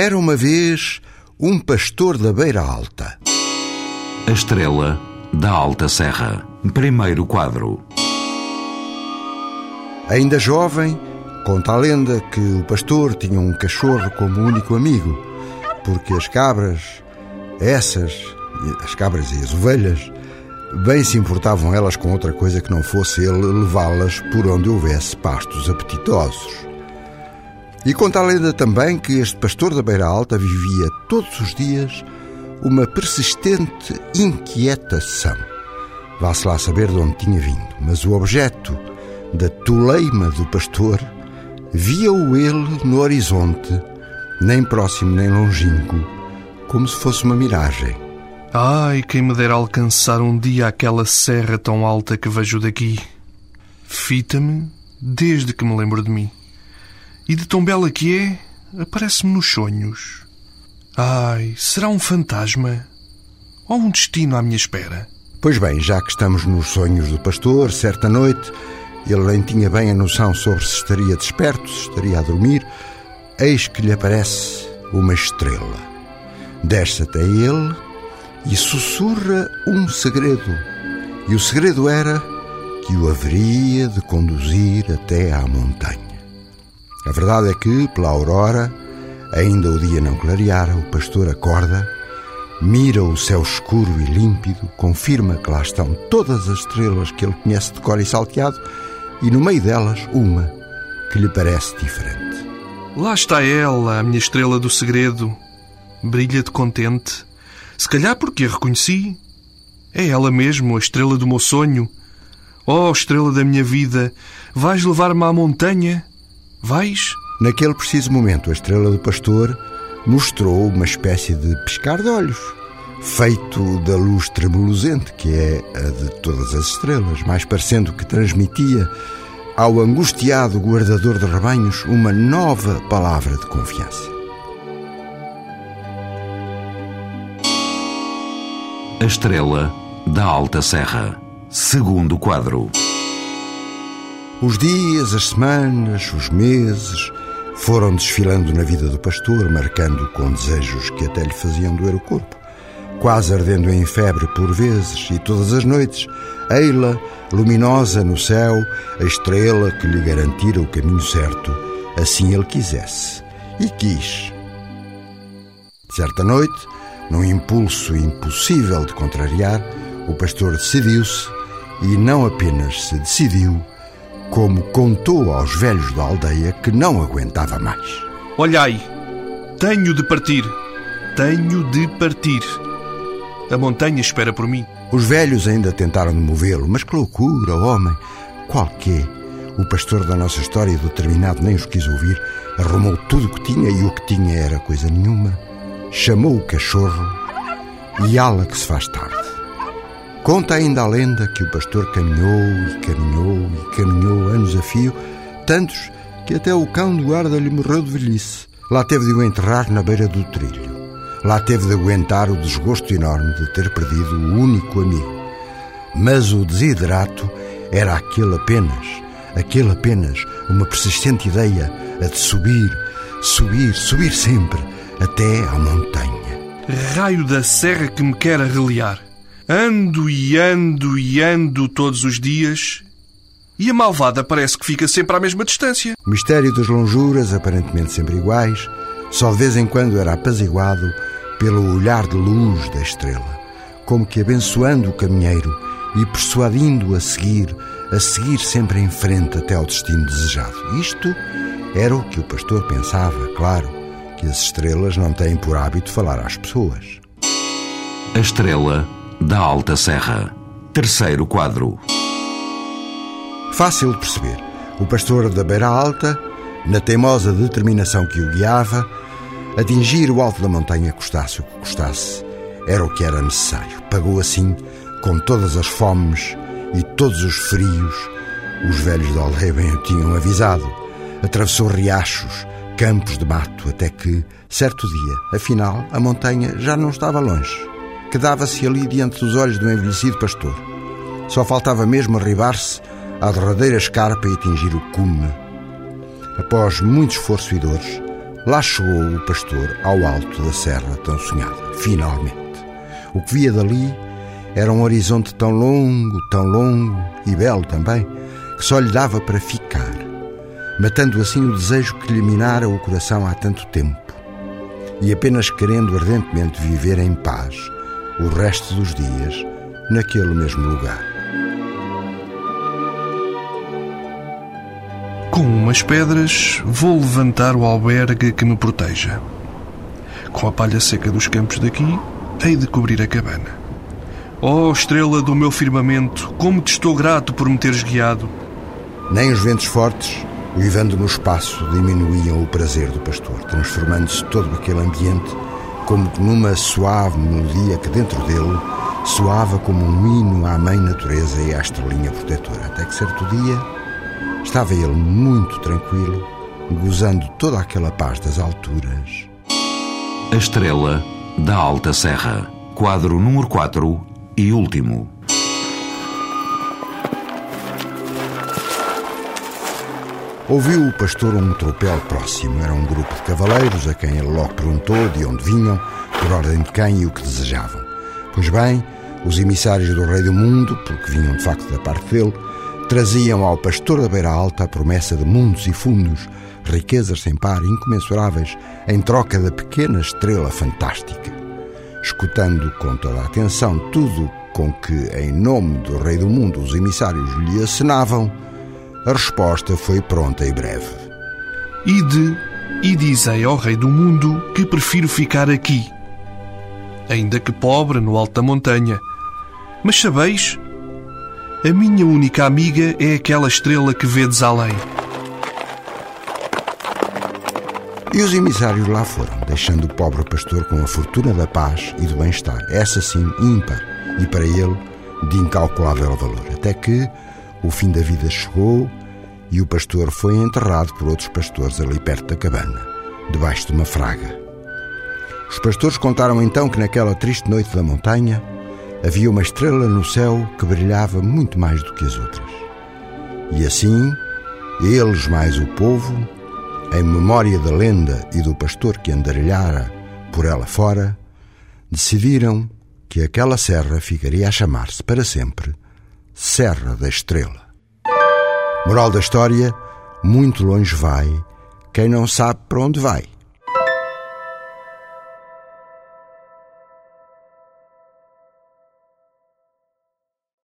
Era uma vez um pastor da Beira Alta. A estrela da Alta Serra. Primeiro quadro. Ainda jovem, conta a lenda que o pastor tinha um cachorro como único amigo, porque as cabras, essas, as cabras e as ovelhas, bem se importavam elas com outra coisa que não fosse ele levá-las por onde houvesse pastos apetitosos. E conta a lenda também que este pastor da Beira Alta vivia todos os dias uma persistente inquietação. Vá-se lá saber de onde tinha vindo, mas o objeto da toleima do pastor via-o ele no horizonte, nem próximo nem longínquo, como se fosse uma miragem. Ai, quem me dera alcançar um dia aquela serra tão alta que vejo daqui. Fita-me desde que me lembro de mim. E de tão bela que é, aparece-me nos sonhos. Ai, será um fantasma? Ou um destino à minha espera? Pois bem, já que estamos nos sonhos do pastor, certa noite, ele nem tinha bem a noção sobre se estaria desperto, se estaria a dormir, eis que lhe aparece uma estrela. Desce até ele e sussurra um segredo. E o segredo era que o haveria de conduzir até à montanha. A verdade é que, pela aurora, ainda o dia não clareara, o pastor acorda, mira o céu escuro e límpido, confirma que lá estão todas as estrelas que ele conhece de cor e salteado, e no meio delas uma que lhe parece diferente. Lá está ela, a minha estrela do segredo. Brilha de contente. Se calhar porque a reconheci. É ela mesmo, a estrela do meu sonho. Oh, estrela da minha vida, vais levar-me à montanha? Vais? Naquele preciso momento, a estrela do pastor mostrou uma espécie de piscar de olhos, feito da luz tremulosente, que é a de todas as estrelas, mais parecendo que transmitia ao angustiado guardador de rebanhos uma nova palavra de confiança. A estrela da Alta Serra. Segundo quadro. Os dias, as semanas, os meses foram desfilando na vida do pastor, marcando com desejos que até lhe faziam doer o corpo, quase ardendo em febre por vezes, e todas as noites, ei-la, luminosa no céu, a estrela que lhe garantira o caminho certo, assim ele quisesse. E quis. Certa noite, num impulso impossível de contrariar, o pastor decidiu-se, e não apenas se decidiu, como contou aos velhos da aldeia que não aguentava mais. Olhai, tenho de partir. Tenho de partir. A montanha espera por mim. Os velhos ainda tentaram movê-lo, mas que loucura, homem! Qual que O pastor da nossa história determinado nem os quis ouvir, arrumou tudo o que tinha e o que tinha era coisa nenhuma. Chamou o cachorro e ala que se faz tarde. Conta ainda a lenda que o pastor caminhou e caminhou e caminhou anos a fio, tantos que até o cão do guarda lhe morreu de velhice. Lá teve de o enterrar na beira do trilho. Lá teve de aguentar o desgosto enorme de ter perdido o único amigo. Mas o desiderato era aquele apenas, aquele apenas, uma persistente ideia, a de subir, subir, subir sempre, até à montanha. Raio da serra que me quer arreliar. Ando e ando e ando todos os dias e a malvada parece que fica sempre à mesma distância. O mistério das lonjuras, aparentemente sempre iguais, só de vez em quando era apaziguado pelo olhar de luz da estrela, como que abençoando o caminheiro e persuadindo-o a seguir, a seguir sempre em frente até ao destino desejado. Isto era o que o pastor pensava, claro, que as estrelas não têm por hábito falar às pessoas. A estrela da Alta Serra. Terceiro quadro. Fácil de perceber. O pastor da Beira Alta, na teimosa determinação que o guiava, Atingir o alto da montanha, custasse o que custasse, era o que era necessário. Pagou assim, com todas as fomes e todos os frios, os velhos da aldeia bem o tinham avisado. Atravessou riachos, campos de mato, até que, certo dia, afinal, a montanha já não estava longe. Quedava-se ali diante dos olhos do envelhecido pastor. Só faltava mesmo arribar-se à derradeira escarpa e atingir o cume. Após muito esforço e dores, Lá chegou o pastor ao alto da serra tão sonhada, finalmente. O que via dali era um horizonte tão longo, tão longo e belo também, que só lhe dava para ficar, matando assim o desejo que lhe minara o coração há tanto tempo, e apenas querendo ardentemente viver em paz o resto dos dias naquele mesmo lugar. Com umas pedras, vou levantar o albergue que me proteja. Com a palha seca dos campos daqui, hei de cobrir a cabana. Oh, estrela do meu firmamento, como te estou grato por me teres guiado. Nem os ventos fortes, uivando no espaço, diminuíam o prazer do pastor, transformando-se todo aquele ambiente como numa suave melodia que dentro dele soava como um hino à mãe natureza e à estrelinha protetora. Até que certo dia Estava ele muito tranquilo, gozando toda aquela paz das alturas. A Estrela da Alta Serra, quadro número 4 e último. Ouviu o pastor um tropel próximo. Era um grupo de cavaleiros a quem ele logo perguntou de onde vinham, por ordem de quem e o que desejavam. Pois bem, os emissários do Rei do Mundo, porque vinham de facto da parte dele, traziam ao pastor da Beira Alta a promessa de mundos e fundos, riquezas sem par, incomensuráveis, em troca da pequena estrela fantástica. Escutando com toda a atenção tudo com que, em nome do Rei do Mundo, os emissários lhe acenavam, a resposta foi pronta e breve. Ide e dizei ao Rei do Mundo que prefiro ficar aqui, ainda que pobre no alto da montanha. Mas sabeis a minha única amiga é aquela estrela que vedes além. E os emissários lá foram, deixando o pobre pastor com a fortuna da paz e do bem-estar, essa sim ímpar, e para ele de incalculável valor. Até que o fim da vida chegou e o pastor foi enterrado por outros pastores ali perto da cabana, debaixo de uma fraga. Os pastores contaram então que naquela triste noite da montanha, havia uma estrela no céu que brilhava muito mais do que as outras. E assim, eles mais o povo, em memória da lenda e do pastor que andarilhara por ela fora, decidiram que aquela serra ficaria a chamar-se para sempre Serra da Estrela. Moral da história: muito longe vai quem não sabe para onde vai.